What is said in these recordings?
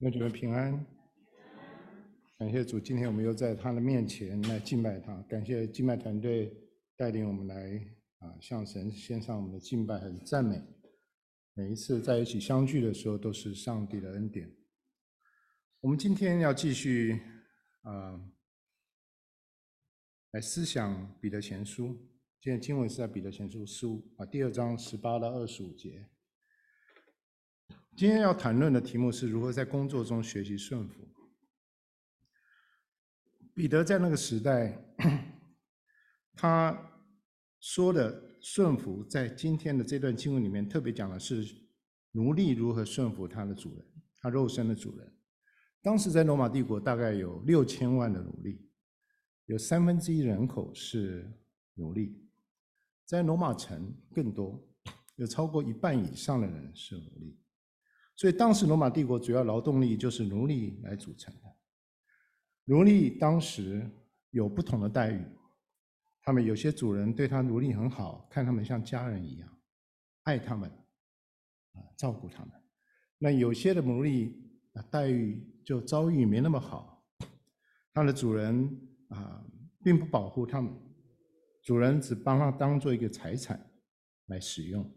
愿主们平安，感谢主，今天我们又在他的面前来敬拜他。感谢敬拜团队带领我们来啊，向神献上我们的敬拜和赞美。每一次在一起相聚的时候，都是上帝的恩典。我们今天要继续啊，来思想彼得前书。今天经文是在彼得前书书啊第二章十八到二十五节。今天要谈论的题目是如何在工作中学习顺服。彼得在那个时代，他说的顺服，在今天的这段经文里面特别讲的是奴隶如何顺服他的主人，他肉身的主人。当时在罗马帝国大概有六千万的奴隶，有三分之一人口是奴隶，在罗马城更多，有超过一半以上的人是奴隶。所以当时罗马帝国主要劳动力就是奴隶来组成的。奴隶当时有不同的待遇，他们有些主人对他奴隶很好，看他们像家人一样，爱他们，啊，照顾他们。那有些的奴隶啊，待遇就遭遇没那么好，他的主人啊，并不保护他们，主人只帮他当做一个财产来使用。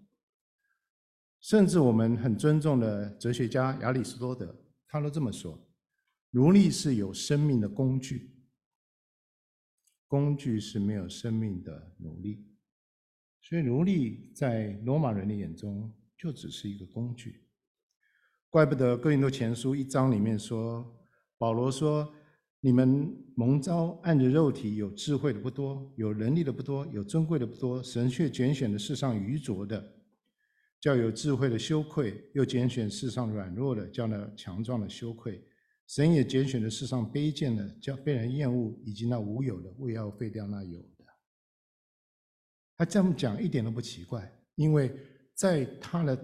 甚至我们很尊重的哲学家亚里士多德，他都这么说：奴隶是有生命的工具，工具是没有生命的奴隶。所以奴隶在罗马人的眼中就只是一个工具。怪不得哥林多前书一章里面说，保罗说：你们蒙召按着肉体，有智慧的不多，有能力的不多，有尊贵的不多，神却拣选的世上愚拙的。叫有智慧的羞愧，又拣选世上软弱的，叫那强壮的羞愧。神也拣选了世上卑贱的，叫被人厌恶，以及那无有的，为要废掉那有的。他这么讲一点都不奇怪，因为在他的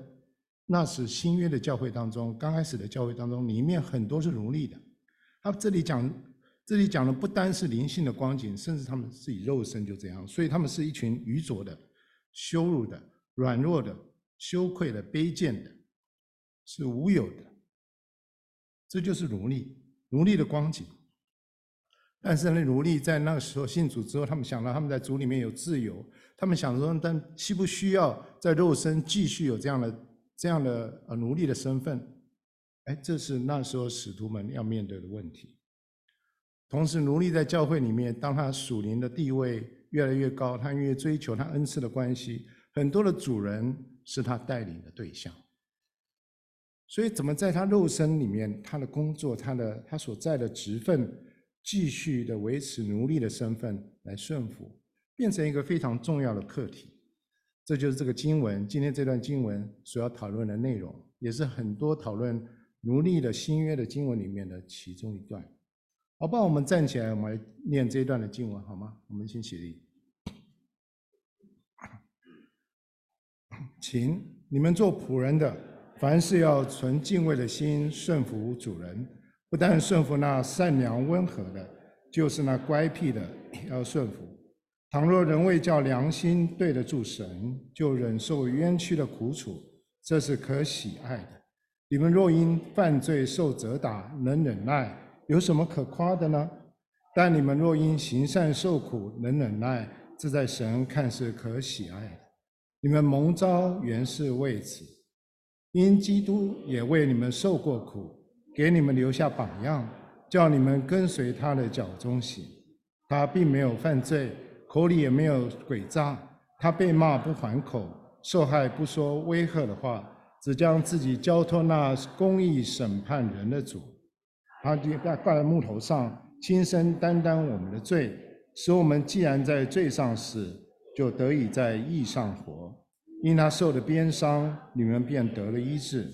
那时新约的教会当中，刚开始的教会当中，里面很多是奴隶的。他这里讲，这里讲的不单是灵性的光景，甚至他们自己肉身就这样，所以他们是一群愚拙的、羞辱的、软弱的。羞愧的、卑贱的，是无有的，这就是奴隶，奴隶的光景。但是那奴隶在那个时候信主之后，他们想到他们在主里面有自由，他们想说，但需不需要在肉身继续有这样的、这样的呃奴隶的身份？哎，这是那时候使徒们要面对的问题。同时，奴隶在教会里面，当他属灵的地位越来越高，他越追求他恩赐的关系，很多的主人。是他带领的对象，所以怎么在他肉身里面，他的工作，他的他所在的职分，继续的维持奴隶的身份来顺服，变成一个非常重要的课题。这就是这个经文，今天这段经文所要讨论的内容，也是很多讨论奴隶的新约的经文里面的其中一段。好吧？我们站起来，我们来念这一段的经文，好吗？我们先起立。请你们做仆人的，凡事要存敬畏的心，顺服主人。不但顺服那善良温和的，就是那乖僻的，也要顺服。倘若人为叫良心对得住神，就忍受冤屈的苦楚，这是可喜爱的。你们若因犯罪受责打，能忍耐，有什么可夸的呢？但你们若因行善受苦，能忍耐，这在神看是可喜爱的。你们蒙召原是为此，因基督也为你们受过苦，给你们留下榜样，叫你们跟随他的脚踪行。他并没有犯罪，口里也没有诡诈。他被骂不还口，受害不说威吓的话，只将自己交托那公义审判人的主。他就在挂在木头上，亲身担当我们的罪，使我们既然在罪上死，就得以在义上活，因他受的鞭伤，你们便得了医治。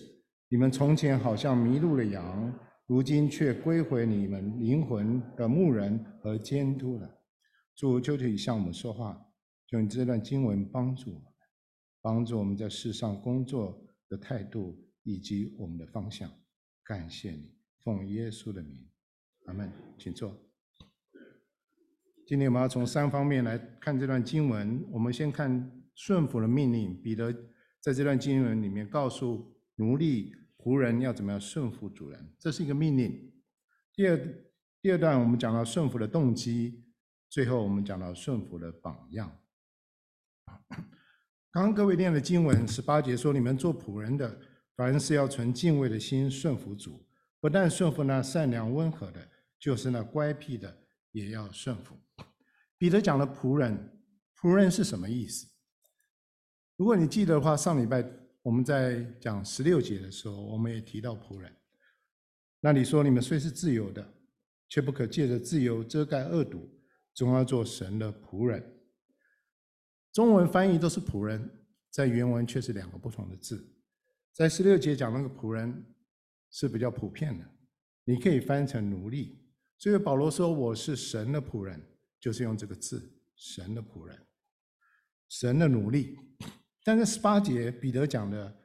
你们从前好像迷路的羊，如今却归回你们灵魂的牧人和监督了。主就可以向我们说话，用这段经文帮助我们，帮助我们在世上工作的态度以及我们的方向。感谢你，奉耶稣的名，阿门。请坐。今天我们要从三方面来看这段经文。我们先看顺服的命令。彼得在这段经文里面告诉奴隶仆人要怎么样顺服主人，这是一个命令。第二第二段我们讲到顺服的动机，最后我们讲到顺服的榜样。刚刚各位念的经文十八节说：“你们做仆人的，凡事要存敬畏的心顺服主，不但顺服那善良温和的，就是那乖僻的也要顺服。”彼得讲的仆人，仆人是什么意思？如果你记得的话，上礼拜我们在讲十六节的时候，我们也提到仆人。那你说：“你们虽是自由的，却不可借着自由遮盖恶毒，总要做神的仆人。”中文翻译都是仆人，在原文却是两个不同的字。在十六节讲那个仆人是比较普遍的，你可以翻成奴隶。所以保罗说：“我是神的仆人。”就是用这个字，神的仆人，神的奴隶。但是十八节彼得讲的，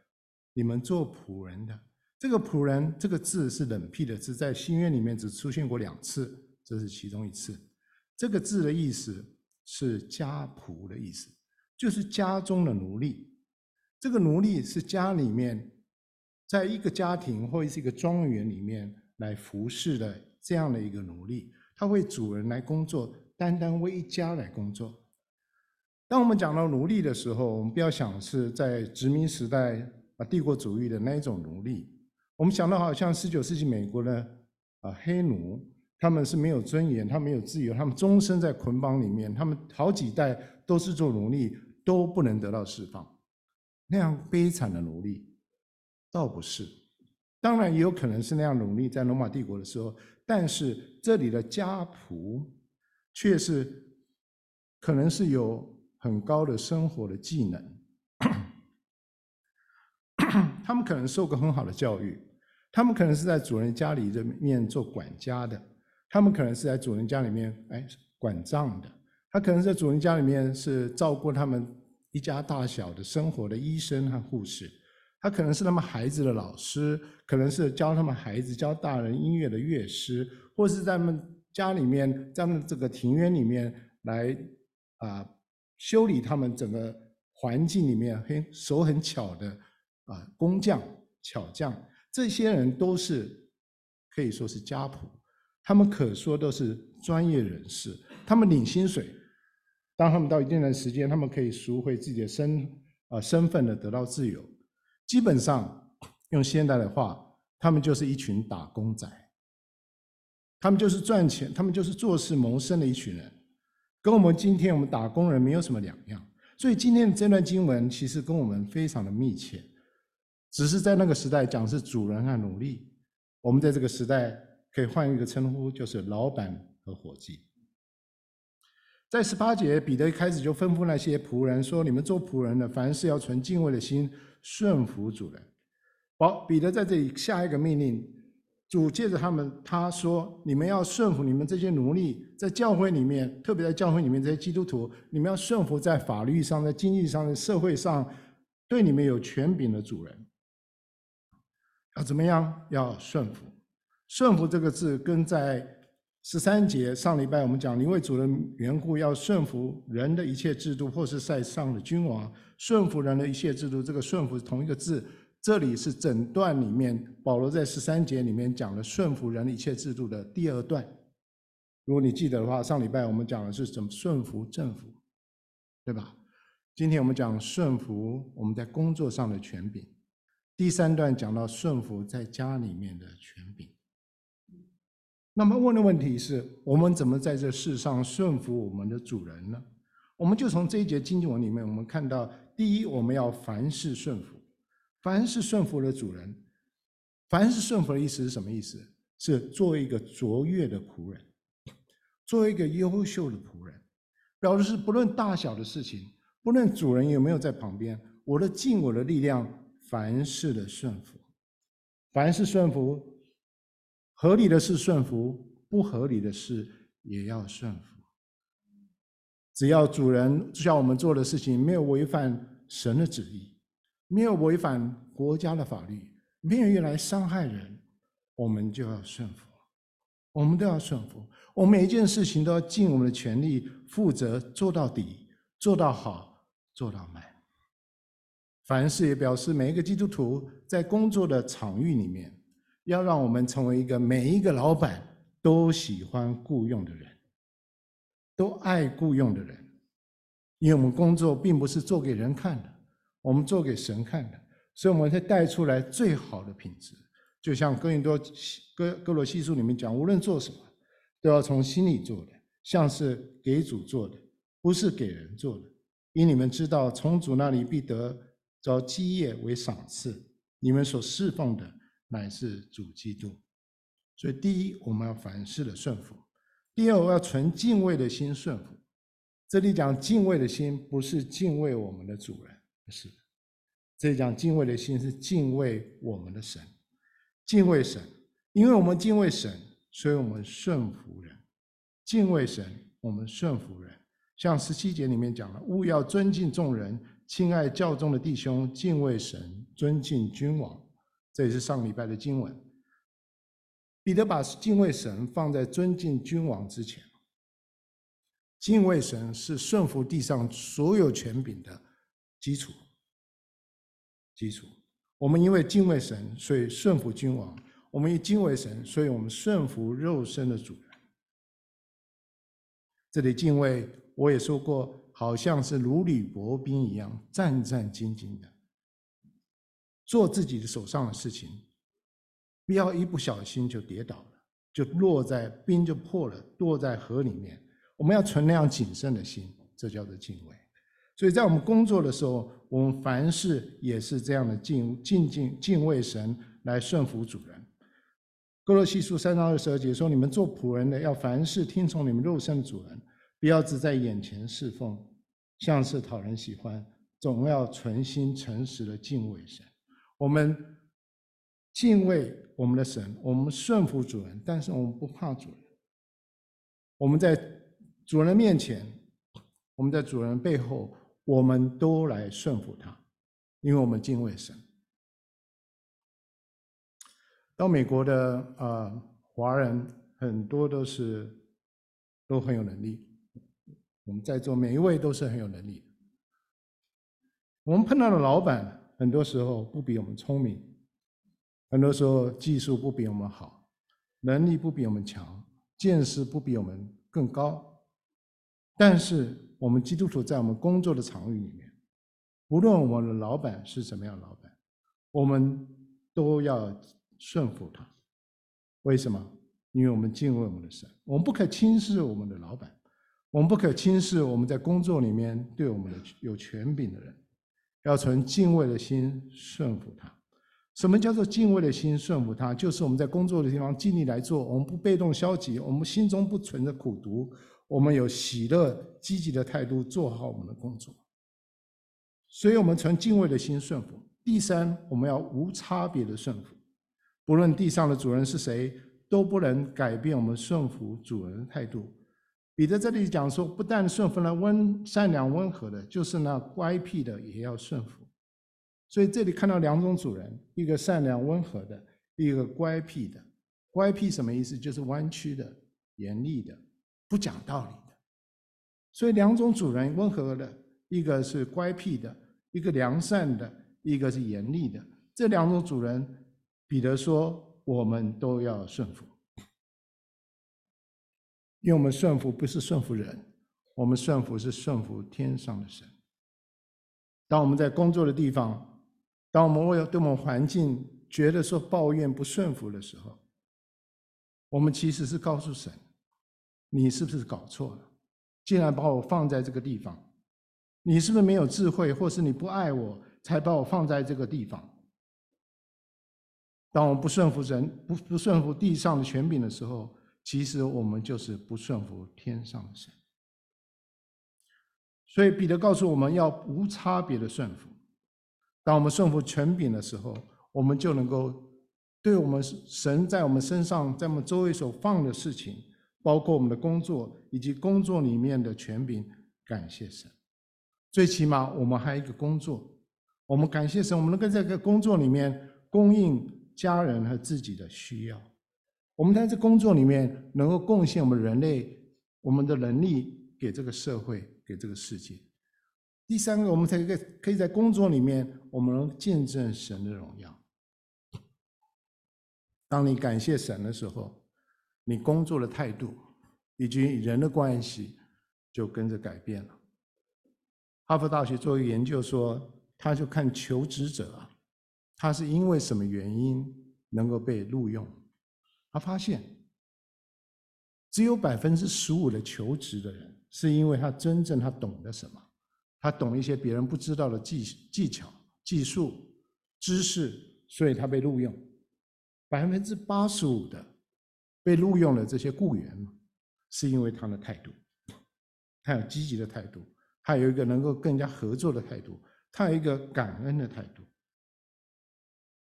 你们做仆人的，这个仆人这个字是冷僻的字，在新约里面只出现过两次，这是其中一次。这个字的意思是家仆的意思，就是家中的奴隶。这个奴隶是家里面，在一个家庭或者是一个庄园里面来服侍的这样的一个奴隶，他为主人来工作。单单为一家来工作。当我们讲到奴隶的时候，我们不要想是在殖民时代啊帝国主义的那一种奴隶。我们想到好像十九世纪美国的啊黑奴，他们是没有尊严，他们没有自由，他们终身在捆绑里面，他们好几代都是做奴隶，都不能得到释放。那样悲惨的奴隶，倒不是。当然也有可能是那样奴隶在罗马帝国的时候，但是这里的家仆。却是可能是有很高的生活的技能，他们可能受过很好的教育，他们可能是在主人家里这面做管家的，他们可能是在主人家里面哎管账的，他可能在主人家里面是照顾他们一家大小的生活的医生和护士，他可能是他们孩子的老师，可能是教他们孩子教大人音乐的乐师，或是在他们。家里面，在他们这个庭院里面来啊修理他们整个环境里面很手很巧的啊工匠巧匠，这些人都是可以说是家仆，他们可说都是专业人士，他们领薪水，当他们到一定的时间，他们可以赎回自己的身啊身份的得到自由，基本上用现代的话，他们就是一群打工仔。他们就是赚钱，他们就是做事谋生的一群人，跟我们今天我们打工人没有什么两样。所以今天的这段经文其实跟我们非常的密切，只是在那个时代讲是主人和奴隶，我们在这个时代可以换一个称呼，就是老板和伙计。在十八节，彼得一开始就吩咐那些仆人说：“你们做仆人的，凡事要存敬畏的心，顺服主人。”好，彼得在这里下一个命令。主借着他们，他说：“你们要顺服你们这些奴隶，在教会里面，特别在教会里面这些基督徒，你们要顺服在法律上、在经济上、在社会上，对你们有权柄的主人。要怎么样？要顺服。顺服这个字，跟在十三节上礼拜我们讲，因为主人缘故要顺服人的一切制度，或是在上的君王，顺服人的一切制度，这个顺服是同一个字。”这里是整段里面，保罗在十三节里面讲了顺服人一切制度的第二段。如果你记得的话，上礼拜我们讲的是怎么顺服政府，对吧？今天我们讲顺服我们在工作上的权柄。第三段讲到顺服在家里面的权柄。那么问的问题是我们怎么在这世上顺服我们的主人呢？我们就从这一节经文里面，我们看到，第一，我们要凡事顺服。凡是顺服的主人，凡是顺服的意思是什么意思？是作为一个卓越的仆人，作为一个优秀的仆人，表示是不论大小的事情，不论主人有没有在旁边，我都尽我的力量，凡事的顺服，凡事顺服，合理的事顺服，不合理的事也要顺服。只要主人叫我们做的事情没有违反神的旨意。没有违反国家的法律，没有用来伤害人，我们就要顺服。我们都要顺服。我们每一件事情都要尽我们的全力，负责做到底，做到好，做到满。凡事也表示每一个基督徒在工作的场域里面，要让我们成为一个每一个老板都喜欢雇佣的人，都爱雇佣的人，因为我们工作并不是做给人看的，我们做给神看的，所以我们才带出来最好的品质。就像哥林多哥哥罗西书里面讲，无论做什么，都要从心里做的，像是给主做的，不是给人做的。因你们知道，从主那里必得着基业为赏赐。你们所侍奉的乃是主基督。所以，第一，我们要凡事的顺服；第二，我要存敬畏的心顺服。这里讲敬畏的心，不是敬畏我们的主人，是。这讲敬畏的心，是敬畏我们的神。敬畏神，因为我们敬畏神，所以我们顺服人。敬畏神，我们顺服人。像十七节里面讲了，务要尊敬众人，亲爱教中的弟兄，敬畏神，尊敬君王。这也是上礼拜的经文。彼得把敬畏神放在尊敬君王之前。敬畏神是顺服地上所有权柄的基础。基础。我们因为敬畏神，所以顺服君王；我们因敬畏神，所以我们顺服肉身的主人。这里敬畏，我也说过，好像是如履薄冰一样，战战兢兢的做自己的手上的事情，不要一不小心就跌倒了，就落在冰就破了，落在河里面。我们要存那样谨慎的心，这叫做敬畏。所以在我们工作的时候，我们凡事也是这样的敬敬敬敬畏神，来顺服主人。歌罗西书三章二十二节说：“你们做仆人的，要凡事听从你们肉身的主人，不要只在眼前侍奉，像是讨人喜欢，总要存心诚实的敬畏神。我们敬畏我们的神，我们顺服主人，但是我们不怕主人。我们在主人面前，我们在主人背后。”我们都来顺服他，因为我们敬畏神。到美国的啊、呃、华人很多都是都很有能力，我们在座每一位都是很有能力。我们碰到的老板很多时候不比我们聪明，很多时候技术不比我们好，能力不比我们强，见识不比我们更高，但是。我们基督徒在我们工作的场域里面，无论我们的老板是什么样的老板，我们都要顺服他。为什么？因为我们敬畏我们的神，我们不可轻视我们的老板，我们不可轻视我们在工作里面对我们的有权柄的人，要存敬畏的心顺服他。什么叫做敬畏的心顺服他？就是我们在工作的地方尽力来做，我们不被动消极，我们心中不存着苦毒。我们有喜乐、积极的态度，做好我们的工作。所以，我们存敬畏的心顺服。第三，我们要无差别的顺服，不论地上的主人是谁，都不能改变我们顺服主人的态度。彼得这里讲说，不但顺服那温善良温和的，就是那乖僻的也要顺服。所以这里看到两种主人：一个善良温和的，一个乖僻的。乖僻什么意思？就是弯曲的、严厉的。不讲道理的，所以两种主人温和的，一个是乖僻的，一个良善的，一个是严厉的。这两种主人，彼得说，我们都要顺服，因为我们顺服不是顺服人，我们顺服是顺服天上的神。当我们在工作的地方，当我们为对我们环境觉得说抱怨不顺服的时候，我们其实是告诉神。你是不是搞错了？竟然把我放在这个地方，你是不是没有智慧，或是你不爱我，才把我放在这个地方？当我们不顺服神，不不顺服地上的权柄的时候，其实我们就是不顺服天上的神。所以彼得告诉我们要无差别的顺服。当我们顺服权柄的时候，我们就能够对我们神在我们身上，在我们周围所放的事情。包括我们的工作以及工作里面的权柄，感谢神。最起码我们还有一个工作，我们感谢神，我们能够在这个工作里面供应家人和自己的需要。我们在这工作里面能够贡献我们人类我们的能力给这个社会，给这个世界。第三个，我们才可以可以在工作里面，我们能见证神的荣耀。当你感谢神的时候，你工作的态度以及人的关系就跟着改变了。哈佛大学做一个研究说，他就看求职者啊，他是因为什么原因能够被录用？他发现，只有百分之十五的求职的人是因为他真正他懂得什么，他懂一些别人不知道的技技巧、技术、知识，所以他被录用。百分之八十五的被录用的这些雇员嘛，是因为他的态度，他有积极的态度，他有一个能够更加合作的态度，他有一个感恩的态度。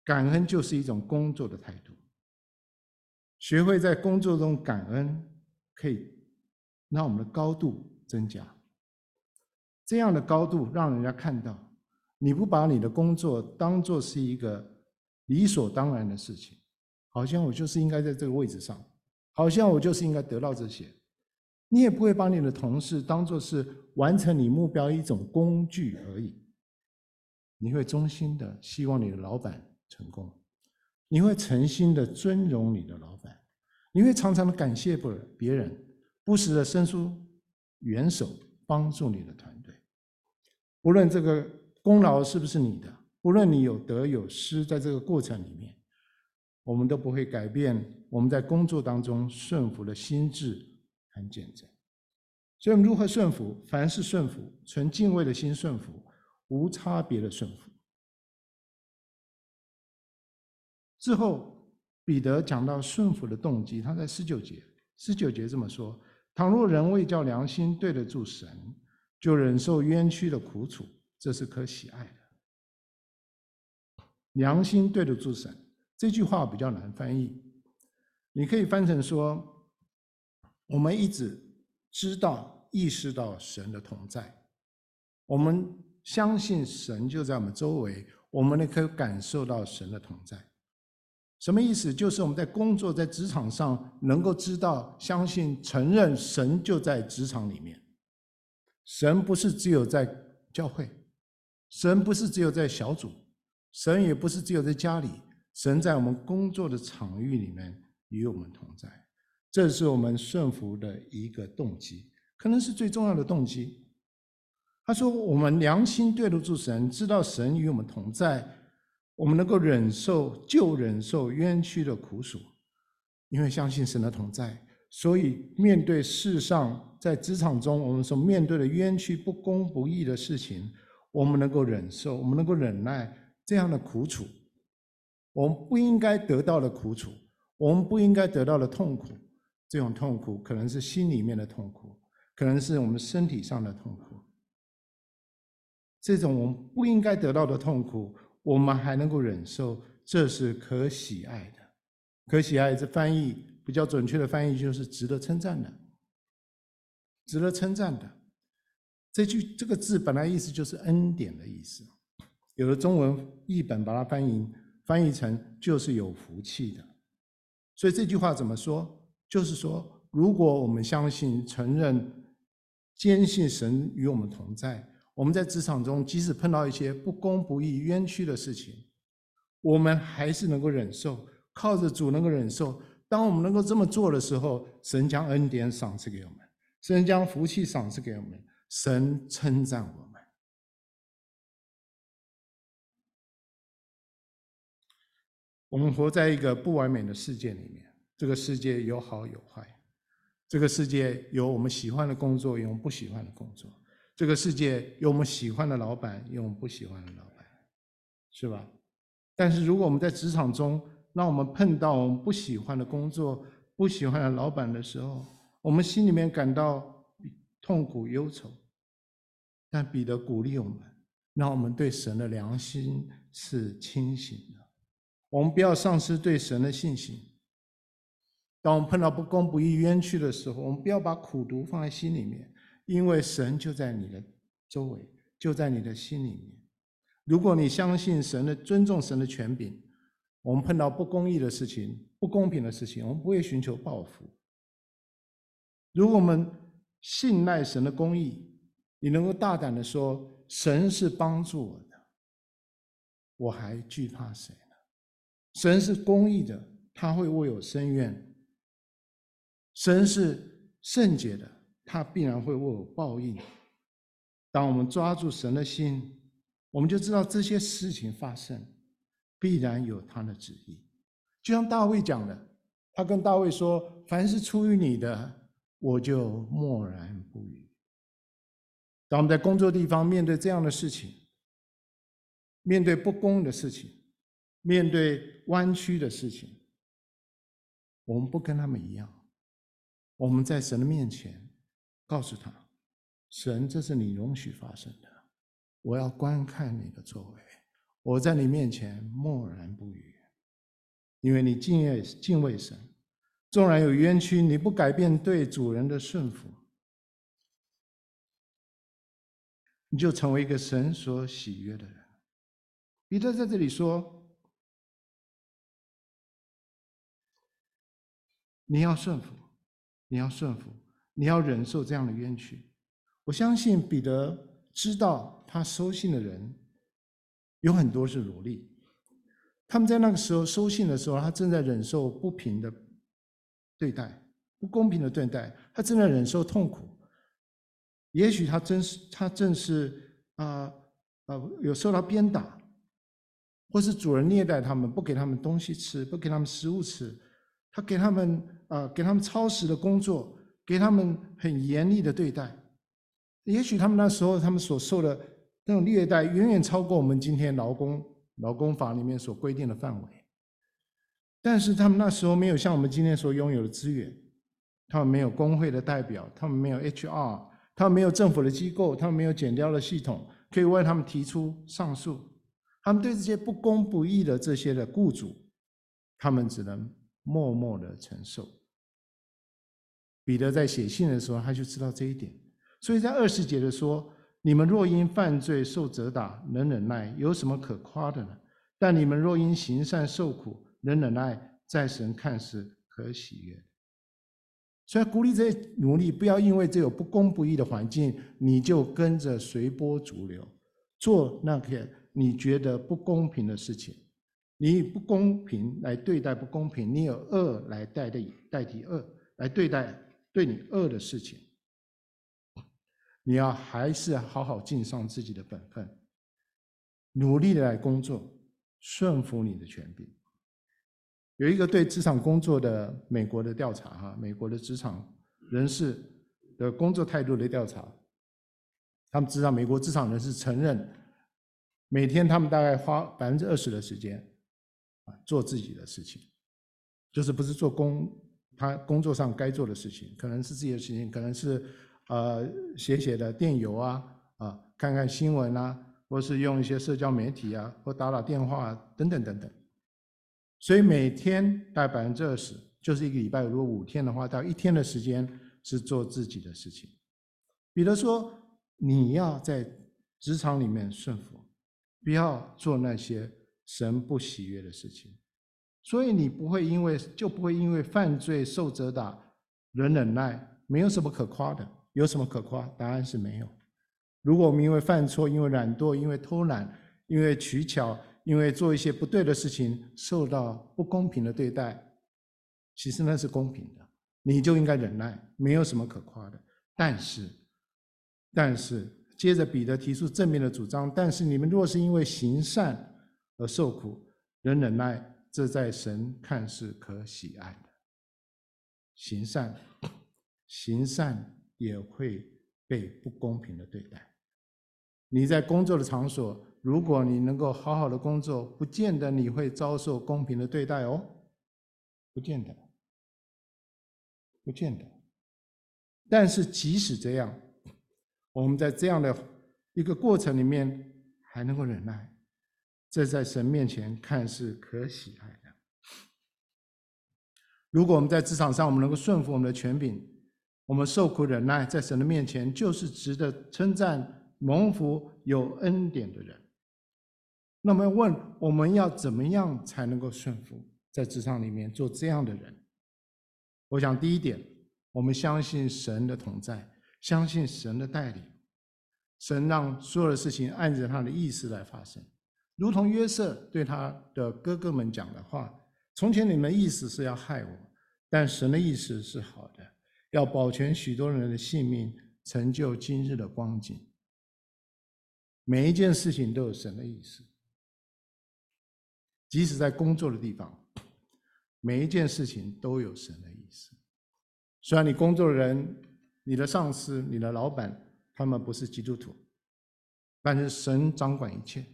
感恩就是一种工作的态度。学会在工作中感恩，可以让我们的高度增加。这样的高度让人家看到，你不把你的工作当做是一个理所当然的事情。好像我就是应该在这个位置上，好像我就是应该得到这些。你也不会把你的同事当作是完成你目标一种工具而已。你会衷心的希望你的老板成功，你会诚心的尊荣你的老板，你会常常的感谢不别人，不时的伸出援手帮助你的团队。无论这个功劳是不是你的，无论你有得有失，在这个过程里面。我们都不会改变我们在工作当中顺服的心志和见证。所以，我们如何顺服？凡事顺服，存敬畏的心顺服，无差别的顺服。之后，彼得讲到顺服的动机，他在十九节，十九节这么说：倘若人为叫良心对得住神，就忍受冤屈的苦楚，这是可喜爱的。良心对得住神。这句话比较难翻译，你可以翻成说：我们一直知道、意识到神的同在，我们相信神就在我们周围，我们也可以感受到神的同在。什么意思？就是我们在工作、在职场上，能够知道、相信、承认神就在职场里面。神不是只有在教会，神不是只有在小组，神也不是只有在家里。神在我们工作的场域里面与我们同在，这是我们顺服的一个动机，可能是最重要的动机。他说：“我们良心对得住神，知道神与我们同在，我们能够忍受就忍受冤屈的苦楚，因为相信神的同在，所以面对世上在职场中我们所面对的冤屈、不公不义的事情，我们能够忍受，我们能够忍耐这样的苦楚。”我们不应该得到的苦楚，我们不应该得到的痛苦，这种痛苦可能是心里面的痛苦，可能是我们身体上的痛苦。这种我们不应该得到的痛苦，我们还能够忍受，这是可喜爱的。可喜爱这翻译比较准确的翻译就是值得称赞的，值得称赞的。这句这个字本来意思就是恩典的意思，有的中文译本把它翻译。翻译成就是有福气的，所以这句话怎么说？就是说，如果我们相信、承认、坚信神与我们同在，我们在职场中即使碰到一些不公不义、冤屈的事情，我们还是能够忍受，靠着主能够忍受。当我们能够这么做的时候，神将恩典赏赐给我们，神将福气赏赐给我们，神称赞我们。我们活在一个不完美的世界里面，这个世界有好有坏，这个世界有我们喜欢的工作，有我们不喜欢的工作，这个世界有我们喜欢的老板，有我们不喜欢的老板，是吧？但是如果我们在职场中，让我们碰到我们不喜欢的工作、不喜欢的老板的时候，我们心里面感到痛苦忧愁，但彼得鼓励我们，让我们对神的良心是清醒的。我们不要丧失对神的信心。当我们碰到不公不义、冤屈的时候，我们不要把苦毒放在心里面，因为神就在你的周围，就在你的心里面。如果你相信神的、尊重神的权柄，我们碰到不公义的事情、不公平的事情，我们不会寻求报复。如果我们信赖神的公义，你能够大胆的说，神是帮助我的，我还惧怕谁？神是公义的，他会为我伸冤。神是圣洁的，他必然会为我报应。当我们抓住神的心，我们就知道这些事情发生，必然有他的旨意。就像大卫讲的，他跟大卫说：“凡是出于你的，我就默然不语。”当我们在工作地方面对这样的事情，面对不公的事情，面对弯曲的事情，我们不跟他们一样。我们在神的面前，告诉他：“神，这是你容许发生的，我要观看你的作为。我在你面前默然不语，因为你敬畏敬畏神，纵然有冤屈，你不改变对主人的顺服，你就成为一个神所喜悦的人。”彼得在这里说：“你要顺服。”你要顺服，你要忍受这样的冤屈。我相信彼得知道，他收信的人有很多是奴隶。他们在那个时候收信的时候，他正在忍受不平的对待，不公平的对待，他正在忍受痛苦。也许他真是他正是啊啊、有受到鞭打，或是主人虐待他们，不给他们东西吃，不给他们食物吃。他给他们啊，给他们超时的工作，给他们很严厉的对待。也许他们那时候他们所受的那种虐待，远远超过我们今天劳工劳工法里面所规定的范围。但是他们那时候没有像我们今天所拥有的资源，他们没有工会的代表，他们没有 HR，他们没有政府的机构，他们没有减掉的系统，可以为他们提出上诉。他们对这些不公不义的这些的雇主，他们只能。默默的承受。彼得在写信的时候，他就知道这一点，所以在二十节的说：“你们若因犯罪受责打，能忍耐，有什么可夸的呢？但你们若因行善受苦，能忍耐，在神看是可喜悦。”所以鼓励这些奴隶，不要因为这有不公不义的环境，你就跟着随波逐流，做那个你觉得不公平的事情。你以不公平来对待不公平，你有恶来代替代替恶来对待对你恶的事情，你要还是好好尽上自己的本分，努力的来工作，顺服你的权柄。有一个对职场工作的美国的调查，哈，美国的职场人士的工作态度的调查，他们知道美国职场人士承认，每天他们大概花百分之二十的时间。做自己的事情，就是不是做工，他工作上该做的事情，可能是自己的事情，可能是呃写写的电邮啊，啊看看新闻啊，或是用一些社交媒体啊，或打打电话啊，等等等等。所以每天大概百分之二十，就是一个礼拜如果五天的话，大概一天的时间是做自己的事情。比如说，你要在职场里面顺服，不要做那些。神不喜悦的事情，所以你不会因为就不会因为犯罪受责打，忍忍耐，没有什么可夸的。有什么可夸？答案是没有。如果我们因为犯错、因为懒惰、因为偷懒、因为取巧、因为做一些不对的事情，受到不公平的对待，其实那是公平的，你就应该忍耐，没有什么可夸的。但是，但是接着彼得提出正面的主张，但是你们若是因为行善，而受苦，忍忍耐，这在神看是可喜爱的。行善，行善也会被不公平的对待。你在工作的场所，如果你能够好好的工作，不见得你会遭受公平的对待哦，不见得，不见得。但是即使这样，我们在这样的一个过程里面，还能够忍耐。这在神面前看是可喜爱的。如果我们在职场上，我们能够顺服我们的权柄，我们受苦忍耐，在神的面前就是值得称赞、蒙福、有恩典的人。那么问，我们要怎么样才能够顺服，在职场里面做这样的人？我想第一点，我们相信神的同在，相信神的带领。神让所有的事情按着他的意思来发生，如同约瑟对他的哥哥们讲的话：“从前你们的意思是要害我，但神的意思是好的，要保全许多人的性命，成就今日的光景。”每一件事情都有神的意思，即使在工作的地方，每一件事情都有神的意思。虽然你工作的人、你的上司、你的老板，他们不是基督徒，但是神掌管一切，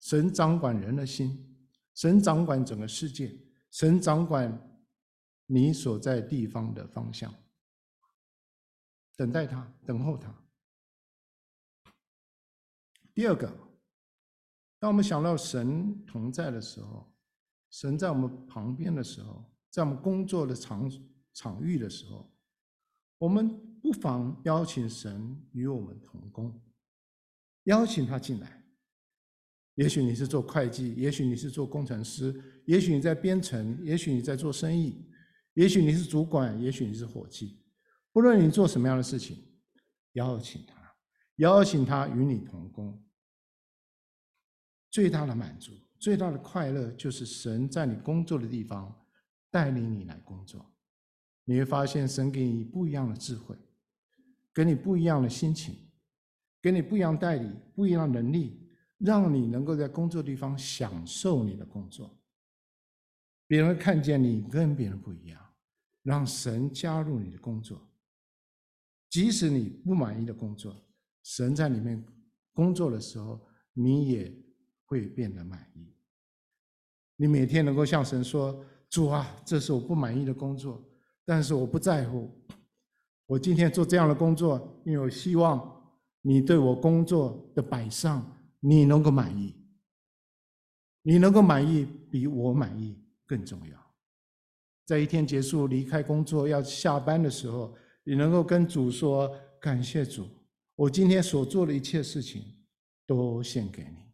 神掌管人的心，神掌管整个世界，神掌管你所在地方的方向。等待他，等候他。第二个，当我们想到神同在的时候，神在我们旁边的时候，在我们工作的场场域的时候，我们不妨邀请神与我们同工，邀请他进来。也许你是做会计，也许你是做工程师，也许你在编程，也许你在做生意，也许你是主管，也许你是伙计。不论你做什么样的事情，邀请他，邀请他与你同工。最大的满足、最大的快乐，就是神在你工作的地方带领你来工作。你会发现，神给你不一样的智慧，给你不一样的心情，给你不一样代理、不一样能力，让你能够在工作地方享受你的工作。别人看见你跟别人不一样，让神加入你的工作。即使你不满意的工作，神在里面工作的时候，你也会变得满意。你每天能够向神说：“主啊，这是我不满意的工作，但是我不在乎。我今天做这样的工作，因为我希望你对我工作的摆上，你能够满意。你能够满意，比我满意更重要。在一天结束、离开工作要下班的时候，你能够跟主说：感谢主，我今天所做的一切事情都献给你。”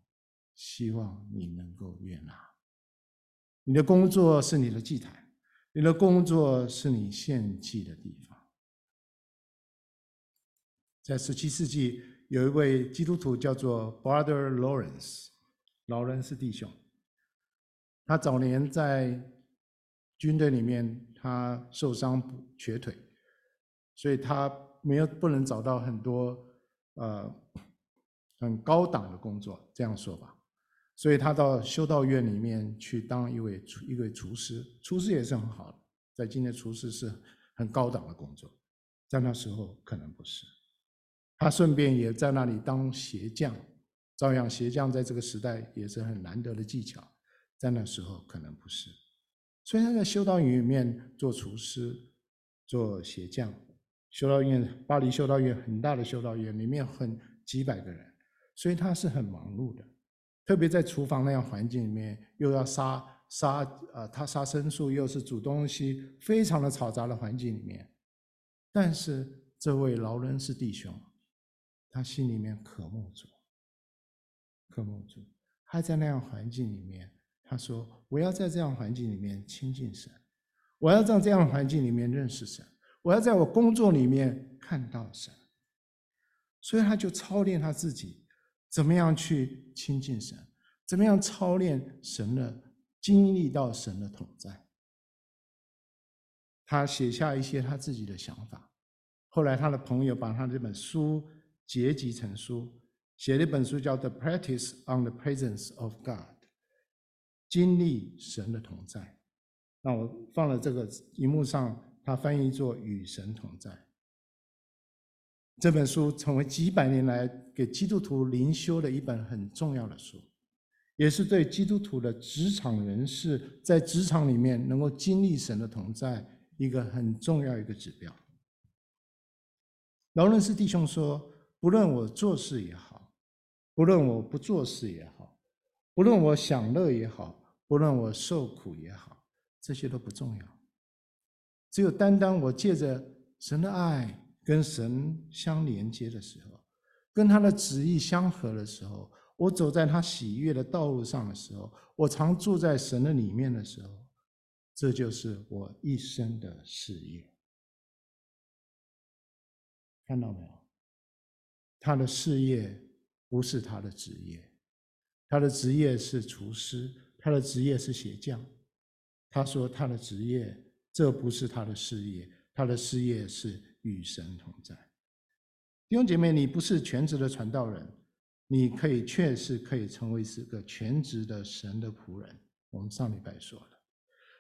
希望你能够悦纳。你的工作是你的祭坛，你的工作是你献祭的地方。在十七世纪，有一位基督徒叫做 Brother Lawrence，劳伦斯弟兄。他早年在军队里面，他受伤瘸腿，所以他没有不能找到很多呃很高档的工作，这样说吧。所以他到修道院里面去当一位厨一位厨师，厨师也是很好的，在今天厨师是很高档的工作，在那时候可能不是。他顺便也在那里当鞋匠，照样鞋匠在这个时代也是很难得的技巧，在那时候可能不是。所以他在修道院里面做厨师、做鞋匠。修道院，巴黎修道院很大的修道院，里面很几百个人，所以他是很忙碌的。特别在厨房那样环境里面，又要杀杀呃，他杀牲畜，又是煮东西，非常的嘈杂的环境里面。但是这位劳伦斯弟兄，他心里面渴慕主，渴慕主，他在那样环境里面，他说：“我要在这样环境里面亲近神，我要在这样环境里面认识神，我要在我工作里面看到神。”所以他就操练他自己。怎么样去亲近神？怎么样操练神的经历到神的同在？他写下一些他自己的想法。后来他的朋友把他这本书结集成书，写了一本书叫《The Practice on the Presence of God》，经历神的同在。那我放了这个荧幕上，他翻译作“与神同在”。这本书成为几百年来给基督徒灵修的一本很重要的书，也是对基督徒的职场人士在职场里面能够经历神的同在一个很重要一个指标。劳伦斯弟兄说：“不论我做事也好，不论我不做事也好，不论我享乐也好，不论我受苦也好，这些都不重要。只有单单我借着神的爱。”跟神相连接的时候，跟他的旨意相合的时候，我走在他喜悦的道路上的时候，我常住在神的里面的时候，这就是我一生的事业。看到没有？他的事业不是他的职业，他的职业是厨师，他的职业是鞋匠。他说他的职业这不是他的事业，他的事业是与神同在。弟兄姐妹，你不是全职的传道人，你可以确实可以成为是个全职的神的仆人。我们上礼拜说了，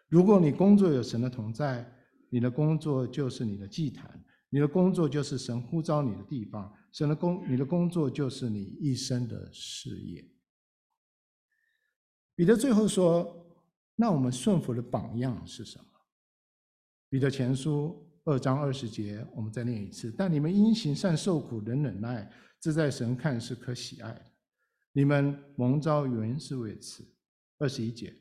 如果你工作有神的同在，你的工作就是你的祭坛，你的工作就是神呼召你的地方，神的工，你的工作就是你一生的事业。彼得最后说：“那我们顺服的榜样是什么？”彼得前书二章二十节，我们再念一次：“但你们因行善受苦，能忍耐，这在神看是可喜爱的。你们蒙召原是为此。”二十一节。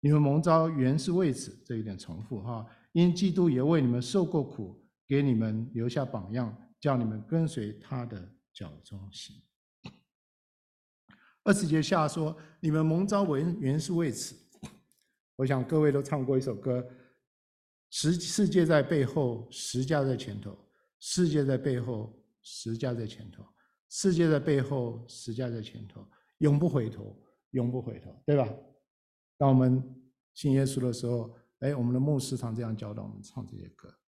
你们蒙召原是为此，这有点重复哈。因基督也为你们受过苦，给你们留下榜样，叫你们跟随他的脚踪行。二十节下说，你们蒙召原原是为此。我想各位都唱过一首歌：十世界在背后，十架在前头；世界在背后，十架在前头；世界在背后，十架在前头，永不回头，永不回头，对吧？当我们信耶稣的时候，哎，我们的牧师常这样教导我们唱这些歌：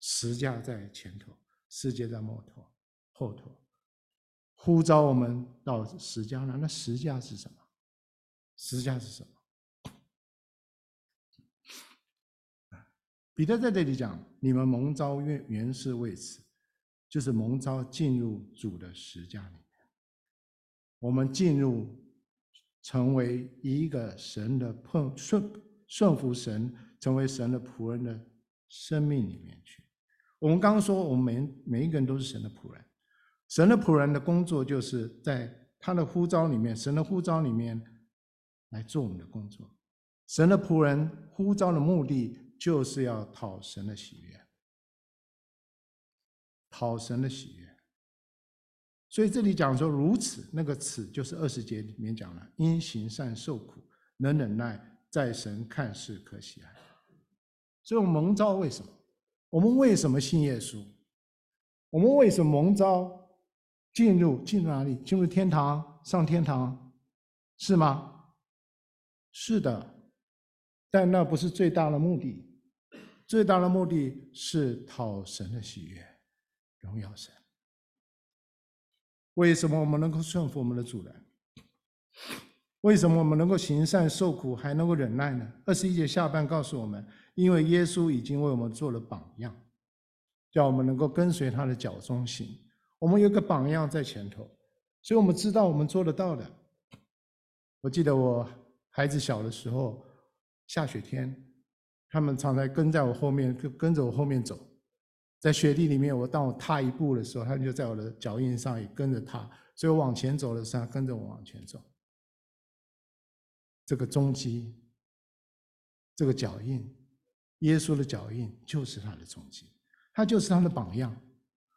十架在前头，世界在末头后头，呼召我们到十架那，那十架是什么？十架是什么？彼得在这里讲：你们蒙召原原是为此，就是蒙召进入主的十架里面。我们进入。成为一个神的碰顺顺服神，成为神的仆人的生命里面去。我们刚刚说，我们每每一个人都是神的仆人。神的仆人的工作就是在他的呼召里面，神的呼召里面来做我们的工作。神的仆人呼召的目的就是要讨神的喜悦，讨神的喜悦。所以这里讲说如此，那个此就是二十节里面讲了，因行善受苦，能忍耐，在神看是可喜爱。所以我们蒙召为什么？我们为什么信耶稣？我们为什么蒙召进入进入哪里？进入天堂，上天堂，是吗？是的，但那不是最大的目的。最大的目的是讨神的喜悦，荣耀神。为什么我们能够顺服我们的主人？为什么我们能够行善受苦还能够忍耐呢？二十一节下半告诉我们，因为耶稣已经为我们做了榜样，叫我们能够跟随他的脚踪行。我们有个榜样在前头，所以我们知道我们做得到的。我记得我孩子小的时候，下雪天，他们常常跟在我后面，跟跟着我后面走。在雪地里面，我当我踏一步的时候，他们就在我的脚印上也跟着踏，所以我往前走的时候，跟着我往前走。这个踪迹，这个脚印，耶稣的脚印就是他的踪迹，他就是他的榜样。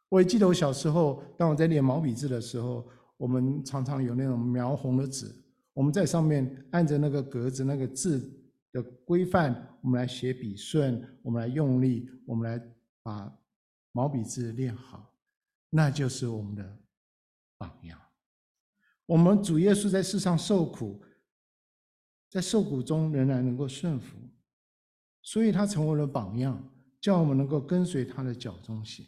我也记得我小时候，当我在练毛笔字的时候，我们常常有那种描红的纸，我们在上面按着那个格子、那个字的规范，我们来写笔顺，我们来用力，我们来把。毛笔字练好，那就是我们的榜样。我们主耶稣在世上受苦，在受苦中仍然能够顺服，所以他成为了榜样，叫我们能够跟随他的脚踪行。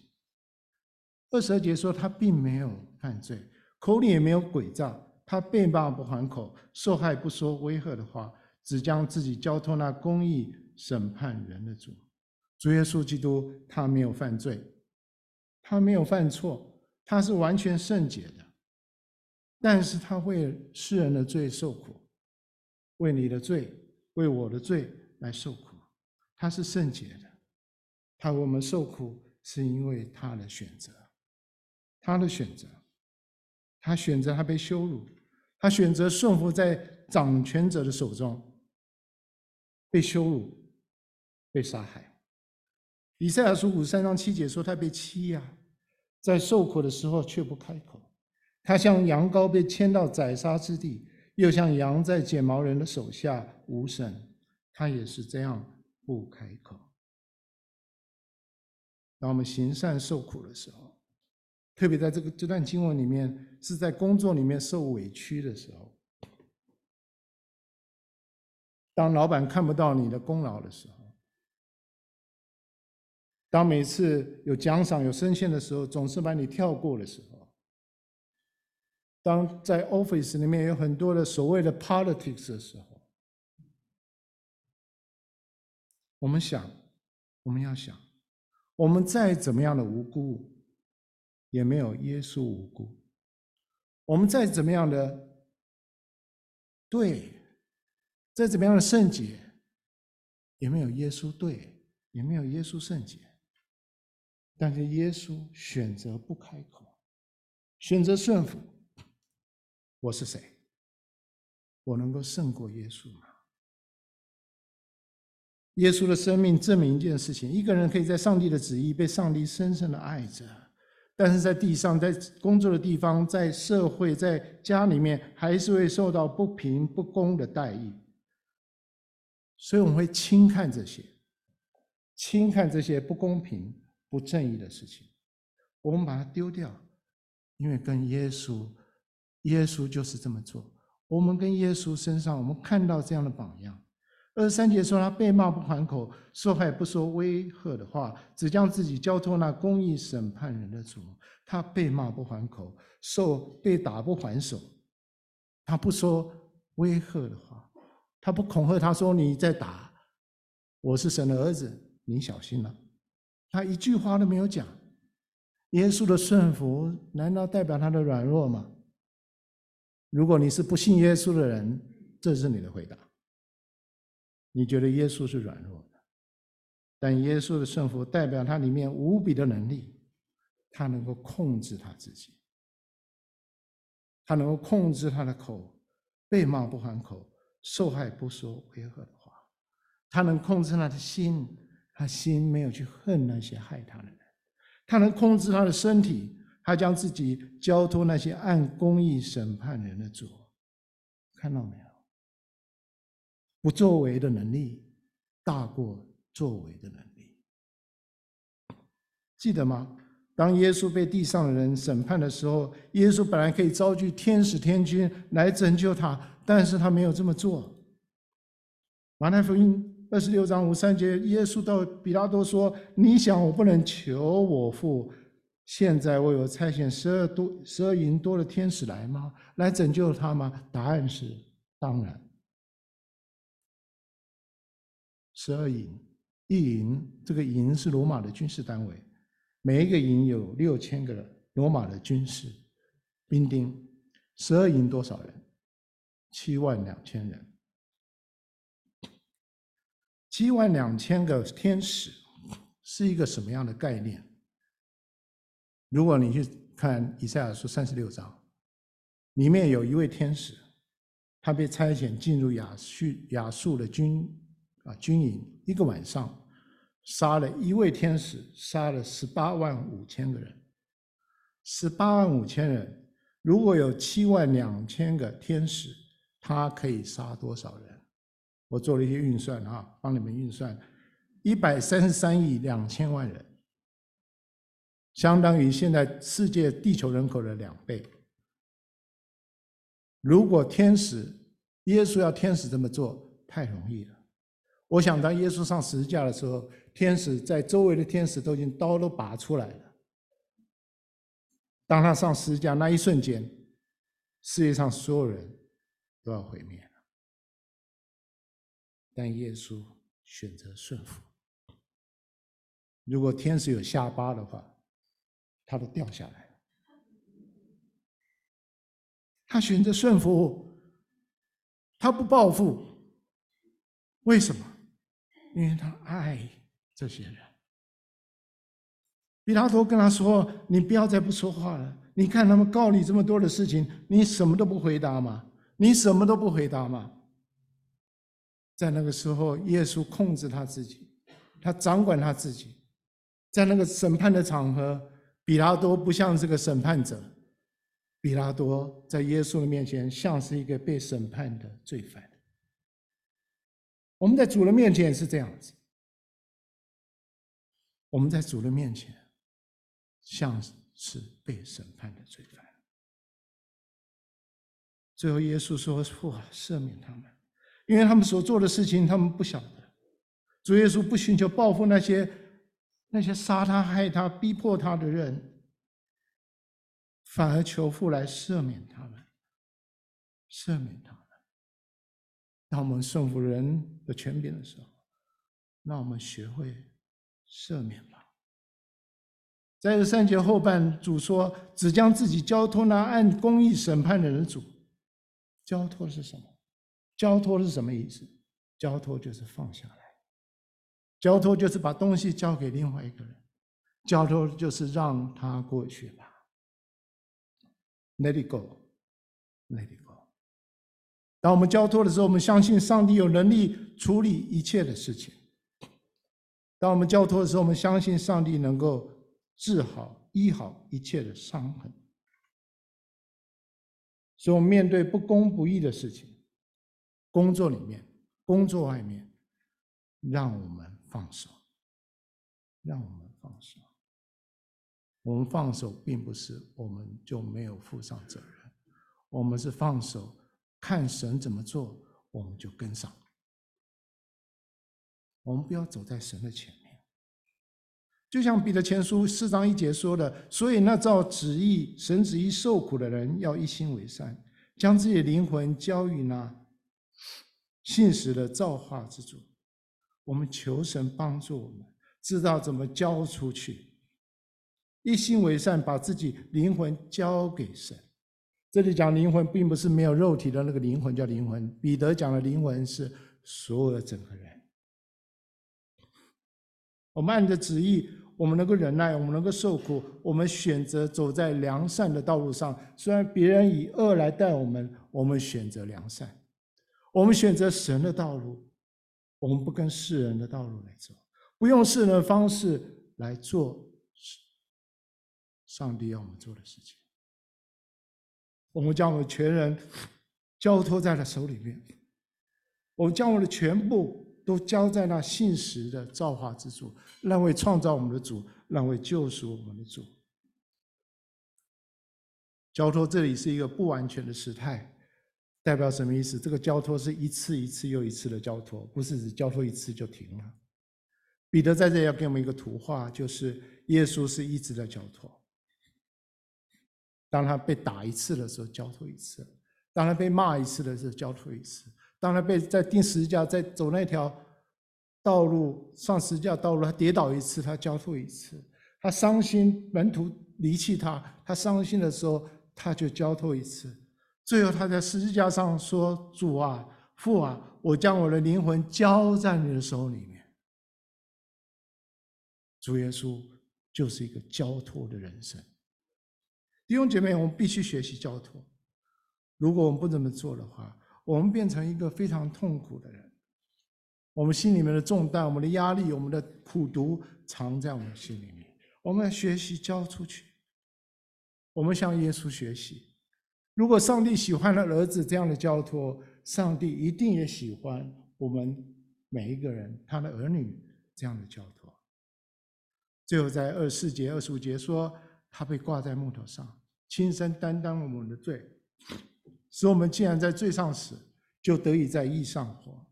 二十二节说，他并没有犯罪，口里也没有诡诈，他悖谤不还口，受害不说威吓的话，只将自己交托那公义审判人的主。主耶稣基督，他没有犯罪。他没有犯错，他是完全圣洁的，但是他为世人的罪受苦，为你的罪，为我的罪来受苦。他是圣洁的，他为我们受苦是因为他的选择，他的选择，他选择他被羞辱，他选择顺服在掌权者的手中，被羞辱，被杀害。以赛亚书五三章七节说他被欺压。在受苦的时候却不开口，他像羊羔被牵到宰杀之地，又像羊在剪毛人的手下无神，他也是这样不开口。当我们行善受苦的时候，特别在这个这段经文里面，是在工作里面受委屈的时候，当老板看不到你的功劳的时候，当每次有奖赏、有升迁的时候，总是把你跳过的时候，当在 office 里面有很多的所谓的 politics 的时候，我们想，我们要想，我们再怎么样的无辜，也没有耶稣无辜；我们再怎么样的对，再怎么样的圣洁，也没有耶稣对，也没有耶稣圣洁。但是耶稣选择不开口，选择顺服。我是谁？我能够胜过耶稣吗？耶稣的生命证明一件事情：一个人可以在上帝的旨意被上帝深深的爱着，但是在地上，在工作的地方，在社会，在家里面，还是会受到不平不公的待遇。所以我们会轻看这些，轻看这些不公平。不正义的事情，我们把它丢掉，因为跟耶稣，耶稣就是这么做。我们跟耶稣身上，我们看到这样的榜样。二十三节说，他被骂不还口，受害不说威吓的话，只将自己交托那公义审判人的主。他被骂不还口，受被打不还手，他不说威吓的话，他不恐吓他说，你在打，我是神的儿子，你小心了。他一句话都没有讲，耶稣的顺服难道代表他的软弱吗？如果你是不信耶稣的人，这是你的回答。你觉得耶稣是软弱的，但耶稣的顺服代表他里面无比的能力，他能够控制他自己，他能够控制他的口，被骂不还口，受害不说违和的话，他能控制他的心。他心没有去恨那些害他的人，他能控制他的身体，他将自己交托那些按公义审判人的主，看到没有？不作为的能力大过作为的能力，记得吗？当耶稣被地上的人审判的时候，耶稣本来可以召集天使天军来拯救他，但是他没有这么做。马太福音。二十六章五三节，耶稣到彼拉多说：“你想我不能求我父，现在为我差遣十二多十二营多的天使来吗？来拯救他吗？”答案是当然。十二营，一营，这个营是罗马的军事单位，每一个营有六千个罗马的军事兵丁。十二营多少人？七万两千人。七万两千个天使是一个什么样的概念？如果你去看以赛亚书三十六章，里面有一位天使，他被差遣进入亚述亚述的军啊军营，一个晚上杀了一位天使，杀了十八万五千个人。十八万五千人，如果有七万两千个天使，他可以杀多少人？我做了一些运算啊，帮你们运算，一百三十三亿两千万人，相当于现在世界地球人口的两倍。如果天使，耶稣要天使这么做，太容易了。我想当耶稣上十字架的时候，天使在周围的天使都已经刀都拔出来了。当他上十字架那一瞬间，世界上所有人都要毁灭了。但耶稣选择顺服。如果天使有下巴的话，他都掉下来了。他选择顺服，他不报复。为什么？因为他爱这些人。比拉多跟他说：“你不要再不说话了。你看他们告你这么多的事情，你什么都不回答吗？你什么都不回答吗？”在那个时候，耶稣控制他自己，他掌管他自己。在那个审判的场合，比拉多不像这个审判者，比拉多在耶稣的面前像是一个被审判的罪犯。我们在主的面前是这样子，我们在主的面前像是被审判的罪犯。最后，耶稣说：“父啊，赦免他们，因为他们所做的事情，他们不晓得。”主耶稣不寻求报复那些那些杀他、害他、逼迫他的人，反而求父来赦免他们，赦免他。当我们顺服人的权柄的时候，让我们学会赦免吧。在这三节后半，主说：“只将自己交托那按公义审判的人主。”交托是什么？交托是什么意思？交托就是放下来，交托就是把东西交给另外一个人，交托就是让他过去吧。Let it go, let it go。当我们交托的时候，我们相信上帝有能力处理一切的事情。当我们交托的时候，我们相信上帝能够治好、医好一切的伤痕。所以，我们面对不公不义的事情，工作里面、工作外面，让我们放手，让我们放手。我们放手，并不是我们就没有负上责任，我们是放手，看神怎么做，我们就跟上。我们不要走在神的前面。就像彼得前书四章一节说的，所以那照旨意、神旨意受苦的人，要一心为善，将自己的灵魂交与那信实的造化之主。我们求神帮助我们，知道怎么交出去。一心为善，把自己灵魂交给神。这里讲灵魂，并不是没有肉体的那个灵魂叫灵魂，彼得讲的灵魂是所有的整个人。我们按着旨意，我们能够忍耐，我们能够受苦，我们选择走在良善的道路上。虽然别人以恶来待我们，我们选择良善，我们选择神的道路，我们不跟世人的道路来走，不用世人的方式来做上帝要我们做的事情。我们将我们全人交托在了手里面，我们将我们的全部。都交在那信实的造化之主，那位创造我们的主，那位救赎我们的主。交托这里是一个不完全的时态，代表什么意思？这个交托是一次一次又一次的交托，不是只交托一次就停了。彼得在这要给我们一个图画，就是耶稣是一直在交托。当他被打一次的时候，交托一次；当他被骂一次的时候，交托一次。当他被在钉十字架，在走那条道路上十字架道路，他跌倒一次，他交托一次。他伤心，门徒离弃他，他伤心的时候，他就交托一次。最后他在十字架上说：“主啊，父啊，我将我的灵魂交在你的手里面。”主耶稣就是一个交托的人生。弟兄姐妹，我们必须学习交托。如果我们不这么做的话，我们变成一个非常痛苦的人，我们心里面的重担、我们的压力、我们的苦毒藏在我们心里面。我们要学习交出去，我们向耶稣学习。如果上帝喜欢了儿子这样的交托，上帝一定也喜欢我们每一个人他的儿女这样的交托。最后在二十四节、二十五节说，他被挂在木头上，亲身担当了我们的罪。使我们既然在罪上死，就得以在义上活。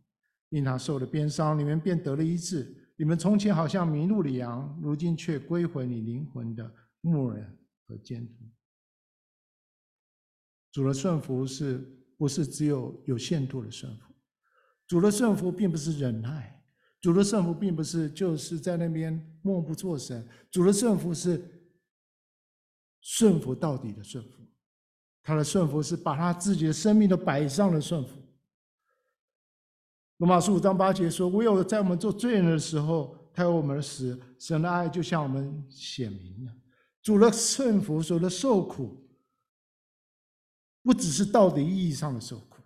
因他受了鞭伤，你们便得了医治。你们从前好像迷路的羊，如今却归回你灵魂的牧人和监督。主的顺服是不是只有有限度的顺服？主的顺服并不是忍耐，主的顺服并不是就是在那边默不作声。主的顺服是顺服到底的顺服。他的顺服是把他自己的生命都摆上了顺服。罗马书五章八节说：“唯有在我们做罪人的时候，他有我们的死，神的爱就向我们显明了。主的顺服，主的受苦，不只是道德意义上的受苦，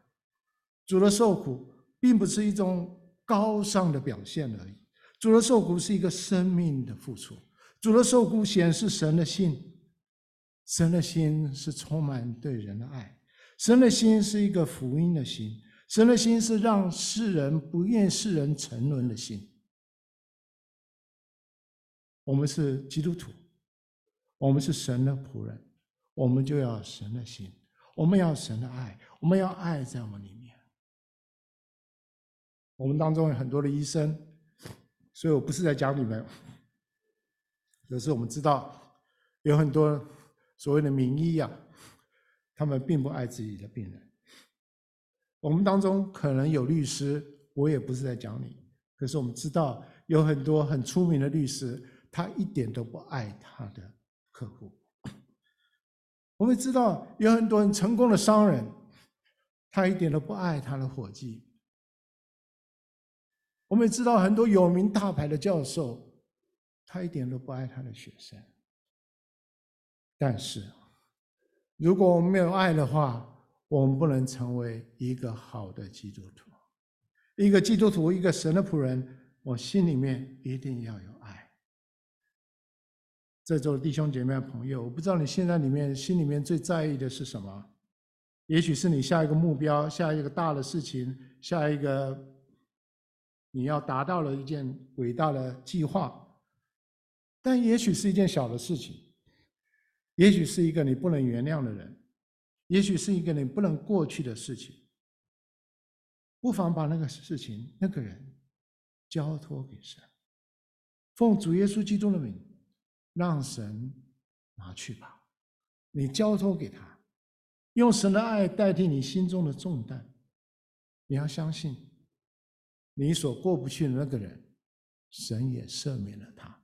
主的受苦并不是一种高尚的表现而已。主的受苦是一个生命的付出，主的受苦显示神的信。”神的心是充满对人的爱，神的心是一个福音的心，神的心是让世人不愿世人沉沦的心。我们是基督徒，我们是神的仆人，我们就要神的心，我们要神的爱，我们要爱在我们里面。我们当中有很多的医生，所以我不是在讲你们。可是我们知道，有很多所谓的名医呀，他们并不爱自己的病人。我们当中可能有律师，我也不是在讲你。可是我们知道，有很多很出名的律师，他一点都不爱他的客户。我们知道，有很多很成功的商人，他一点都不爱他的伙计。我们也知道，很多有名大牌的教授，他一点都不爱他的学生。但是，如果我们没有爱的话，我们不能成为一个好的基督徒。一个基督徒，一个神的仆人，我心里面一定要有爱。在座的弟兄姐妹朋友，我不知道你现在里面心里面最在意的是什么？也许是你下一个目标，下一个大的事情，下一个你要达到了一件伟大的计划，但也许是一件小的事情，也许是一个你不能原谅的人。也许是一个你不能过去的事情，不妨把那个事情、那个人交托给神，奉主耶稣基督的名，让神拿去吧。你交托给他，用神的爱代替你心中的重担。你要相信，你所过不去的那个人，神也赦免了他。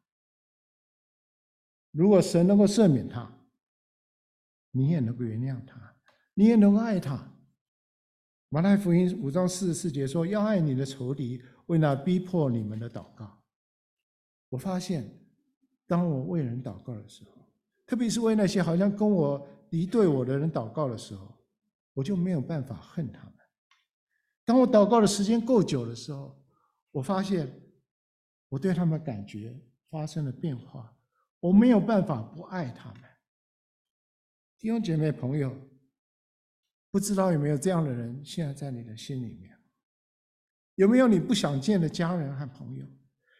如果神能够赦免他，你也能够原谅他。你也能够爱他。马太福音五章四十四节说：“要爱你的仇敌，为那逼迫你们的祷告。”我发现，当我为人祷告的时候，特别是为那些好像跟我敌对我的人祷告的时候，我就没有办法恨他们。当我祷告的时间够久的时候，我发现我对他们感觉发生了变化，我没有办法不爱他们。弟兄姐妹朋友。不知道有没有这样的人现在在你的心里面？有没有你不想见的家人和朋友？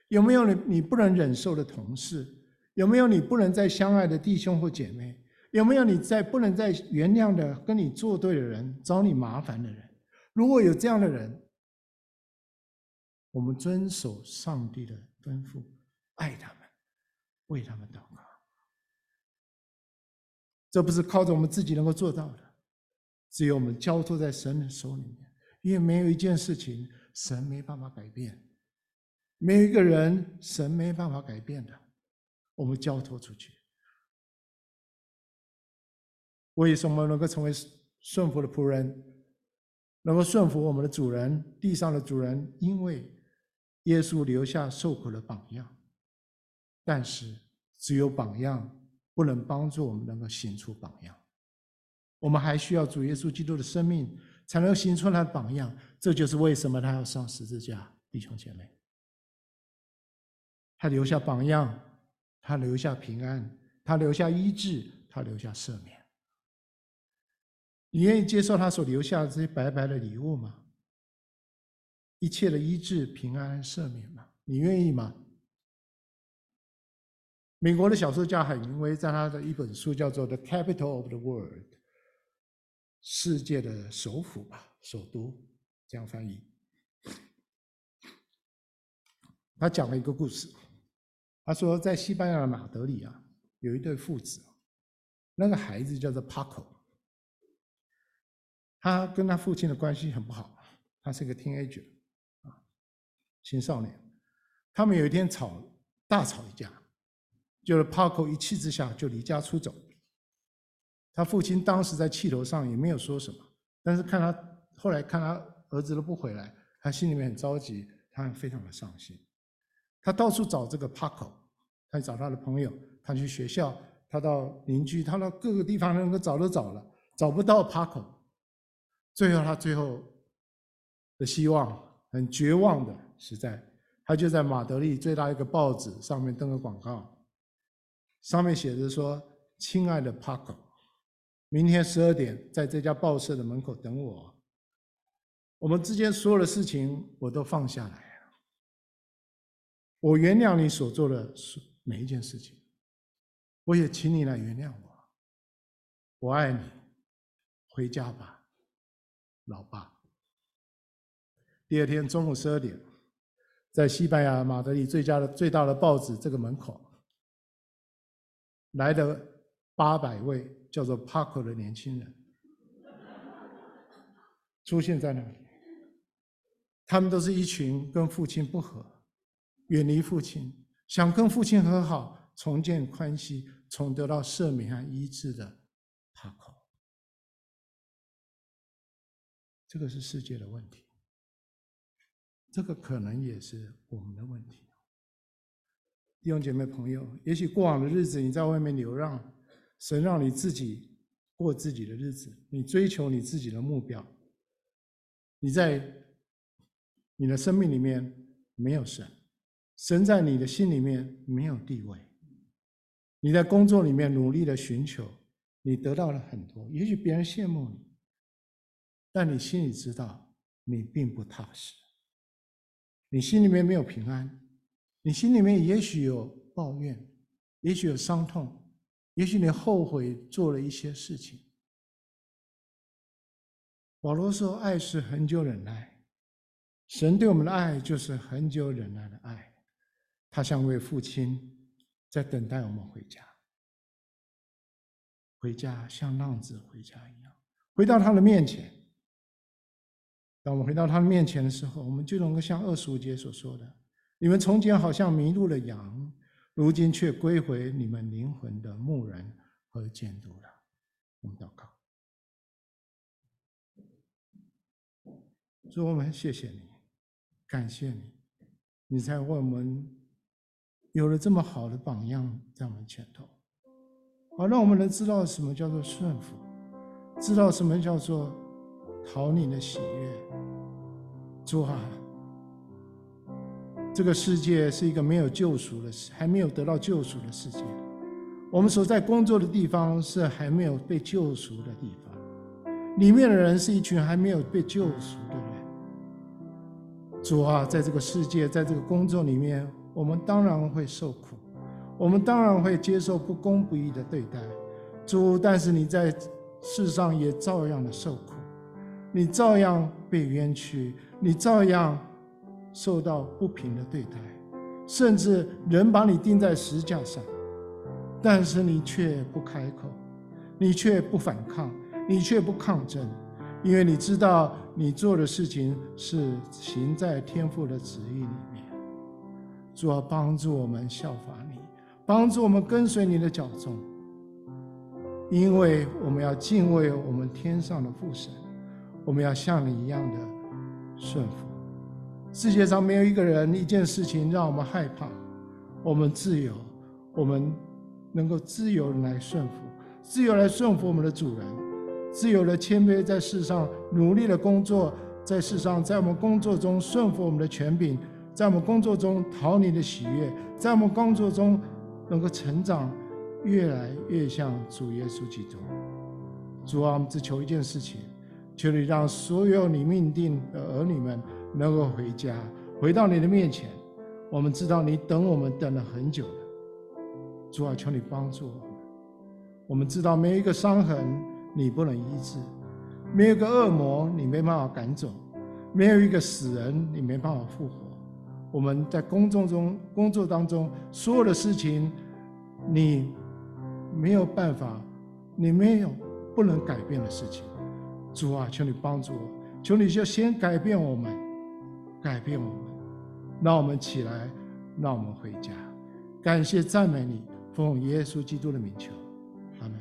有没有你你不能忍受的同事？有没有你不能再相爱的弟兄或姐妹？有没有你在不能再原谅的跟你作对的人，找你麻烦的人？如果有这样的人，我们遵守上帝的吩咐，爱他们，为他们祷告。这不是靠着我们自己能够做到的。只有我们交托在神的手里面，因为没有一件事情神没办法改变，没有一个人神没办法改变的。我们交托出去，为什么能够成为顺服的仆人，能够顺服我们的主人，地上的主人？因为耶稣留下受苦的榜样。但是，只有榜样不能帮助我们能够行出榜样。我们还需要主耶稣基督的生命，才能行出他的榜样。这就是为什么他要上十字架，弟兄姐妹。他留下榜样，他留下平安，他留下医治，他留下赦免。你愿意接受他所留下的这些白白的礼物吗？一切的医治、平安、赦免吗？你愿意吗？美国的小说家海明威在他的一本书叫做《The Capital of the World》。世界的首府吧，首都，这样翻译。他讲了一个故事，他说在西班牙的马德里啊，有一对父子，那个孩子叫做 Paco，他跟他父亲的关系很不好，他是个 teenager 啊，青少年。他们有一天吵，大吵一架，就是 Paco 一气之下就离家出走。他父亲当时在气头上也没有说什么，但是看他后来看他儿子都不回来，他心里面很着急，他非常的伤心。他到处找这个 Paco，他找他的朋友，他去学校，他到邻居，他到各个地方能够找都找了，找不到 Paco。最后他最后的希望很绝望的，实在他就在马德里最大一个报纸上面登个广告，上面写着说：“亲爱的 Paco。”明天十二点，在这家报社的门口等我。我们之间所有的事情，我都放下来了。我原谅你所做的每一件事情。我也请你来原谅我。我爱你，回家吧，老爸。第二天中午十二点，在西班牙马德里最佳的最大的报纸这个门口，来了八百位叫做帕克的年轻人，出现在那里。他们都是一群跟父亲不和、远离父亲、想跟父亲和好、重建关系、从得到赦免和医治的帕克。这个是世界的问题。这个可能也是我们的问题，弟兄姐妹朋友，也许过往的日子你在外面流浪，神让你自己过自己的日子，你追求你自己的目标，你在你的生命里面没有神，神在你的心里面没有地位，你在工作里面努力的寻求，你得到了很多，也许别人羡慕你，但你心里知道你并不踏实。你心里面没有平安，你心里面也许有抱怨，也许有伤痛，也许你后悔做了一些事情。保罗说：“爱是恒久忍耐，神对我们的爱就是恒久忍耐的爱，他像位父亲在等待我们回家，回家像浪子回家一样，回到他的面前。”当我们回到他的面前的时候，我们就能够像二十五节所说的：“你们从前好像迷路的羊，如今却归回你们灵魂的牧人和监督了。”我们祷告，主，我们谢谢你，感谢你，你才为我们有了这么好的榜样在我们前头，好让我们能知道什么叫做顺服，知道什么叫做。讨你的喜悦，主啊，这个世界是一个没有救赎的世，还没有得到救赎的世界。我们所在工作的地方是还没有被救赎的地方，里面的人是一群还没有被救赎的人。主啊，在这个世界，在这个工作里面，我们当然会受苦，我们当然会接受不公不义的对待。主，但是你在世上也照样的受苦。你照样被冤屈，你照样受到不平的对待，甚至人把你钉在石架上，但是你却不开口，你却不反抗，你却不抗争，因为你知道你做的事情是行在天父的旨意里面。主要帮助我们效法你，帮助我们跟随你的脚踪，因为我们要敬畏我们天上的父神。我们要像你一样的顺服。世界上没有一个人、一件事情让我们害怕。我们自由，我们能够自由来顺服，自由来顺服我们的主人，自由的谦卑在世上努力的工作，在世上在我们工作中顺服我们的权柄，在我们工作中讨你的喜悦，在我们工作中能够成长，越来越像主耶稣基督。主啊，我们只求一件事情。求你让所有你命定的儿女们能够回家，回到你的面前。我们知道你等我们等了很久了，主啊，求你帮助我们。我们知道没有一个伤痕你不能医治，没有一个恶魔你没办法赶走，没有一个死人你没办法复活。我们在工作中、工作当中所有的事情，你没有办法，你没有不能改变的事情。主啊，求你帮助我，求你就先改变我们，改变我们，让我们起来，让我们回家。感谢赞美你，奉耶稣基督的名求，阿门。